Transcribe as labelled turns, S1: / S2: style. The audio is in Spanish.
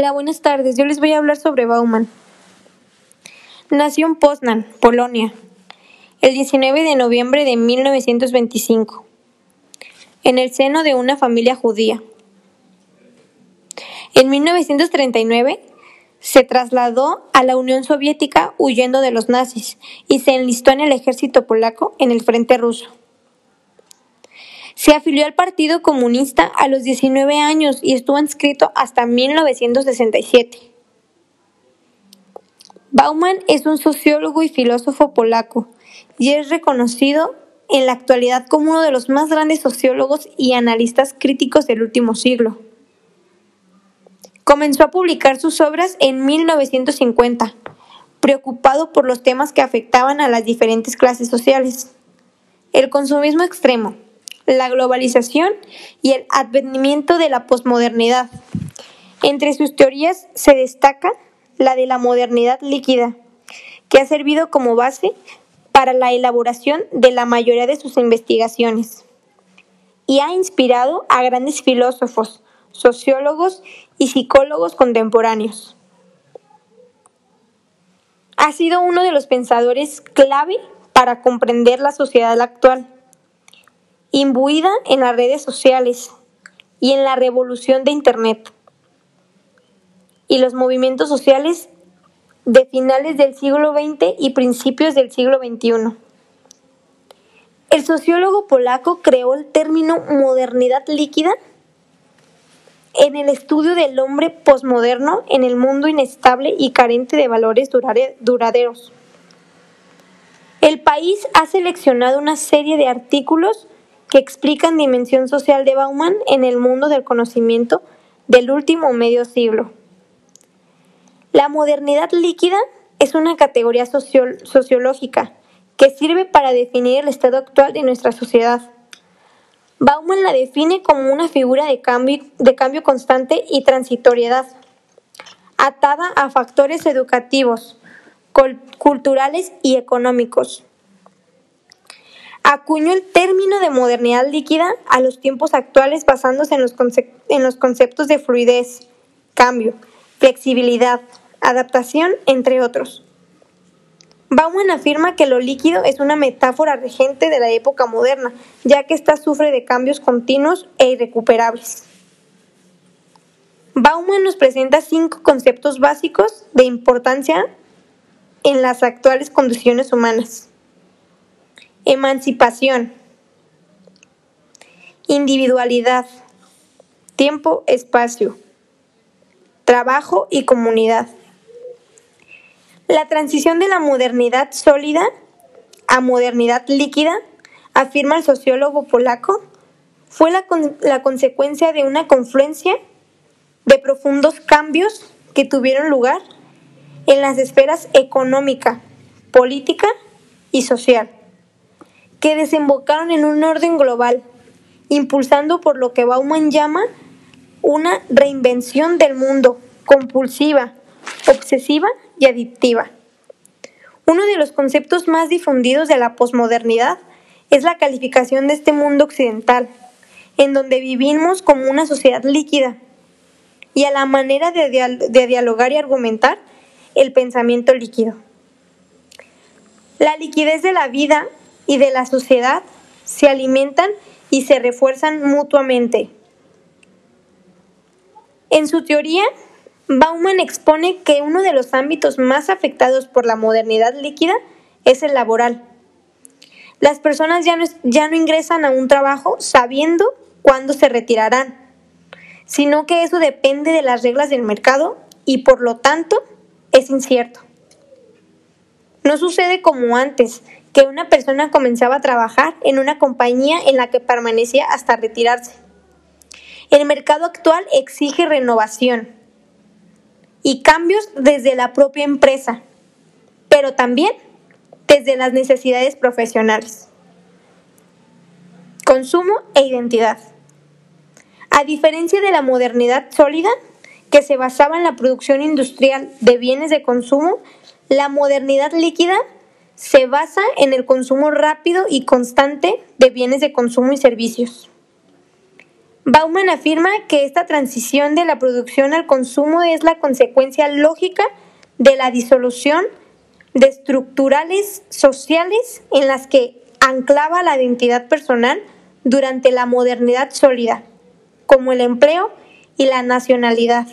S1: Hola, buenas tardes. Yo les voy a hablar sobre Bauman. Nació en Poznan, Polonia, el 19 de noviembre de 1925, en el seno de una familia judía. En 1939 se trasladó a la Unión Soviética huyendo de los nazis y se enlistó en el ejército polaco en el frente ruso. Se afilió al Partido Comunista a los 19 años y estuvo inscrito hasta 1967. Bauman es un sociólogo y filósofo polaco y es reconocido en la actualidad como uno de los más grandes sociólogos y analistas críticos del último siglo. Comenzó a publicar sus obras en 1950, preocupado por los temas que afectaban a las diferentes clases sociales. El consumismo extremo, la globalización y el advenimiento de la posmodernidad. Entre sus teorías se destaca la de la modernidad líquida, que ha servido como base para la elaboración de la mayoría de sus investigaciones y ha inspirado a grandes filósofos, sociólogos y psicólogos contemporáneos. Ha sido uno de los pensadores clave para comprender la sociedad actual imbuida en las redes sociales y en la revolución de Internet y los movimientos sociales de finales del siglo XX y principios del siglo XXI. El sociólogo polaco creó el término modernidad líquida en el estudio del hombre posmoderno en el mundo inestable y carente de valores duraderos. El país ha seleccionado una serie de artículos que explican dimensión social de Bauman en el mundo del conocimiento del último medio siglo. La modernidad líquida es una categoría sociológica que sirve para definir el estado actual de nuestra sociedad. Bauman la define como una figura de cambio, de cambio constante y transitoriedad, atada a factores educativos, culturales y económicos acuñó el término de modernidad líquida a los tiempos actuales basándose en los, conceptos de fluidez, cambio, flexibilidad, adaptación, entre otros. Bauman afirma que lo líquido es una metáfora regente de la época moderna, ya que ésta sufre de cambios continuos e irrecuperables. Bauman nos presenta cinco conceptos básicos de importancia en las actuales condiciones humanas. Emancipación. Individualidad. Tiempo, espacio. Trabajo y comunidad. La transición de la modernidad sólida a modernidad líquida, afirma el sociólogo polaco, fue la, la consecuencia de una confluencia de profundos cambios que tuvieron lugar en las esferas económica, política y social que desembocaron en un orden global, impulsando por lo que Bauman llama una reinvención del mundo compulsiva, obsesiva y adictiva. Uno de los conceptos más difundidos de la posmodernidad es la calificación de este mundo occidental, en donde vivimos como una sociedad líquida, y a la manera de, de dialogar y argumentar el pensamiento líquido. La liquidez de la vida y de la sociedad se alimentan y se refuerzan mutuamente. En su teoría, Bauman expone que uno de los ámbitos más afectados por la modernidad líquida es el laboral. Las personas ya no, ya no ingresan a un trabajo sabiendo cuándo se retirarán, sino que eso depende de las reglas del mercado y por lo tanto es incierto. No sucede como antes, que una persona comenzaba a trabajar en una compañía en la que permanecía hasta retirarse. El mercado actual exige renovación y cambios desde la propia empresa, pero también desde las necesidades profesionales. Consumo e identidad. A diferencia de la modernidad sólida, que se basaba en la producción industrial de bienes de consumo, la modernidad líquida se basa en el consumo rápido y constante de bienes de consumo y servicios. Bauman afirma que esta transición de la producción al consumo es la consecuencia lógica de la disolución de estructurales sociales en las que anclaba la identidad personal durante la modernidad sólida, como el empleo y la nacionalidad.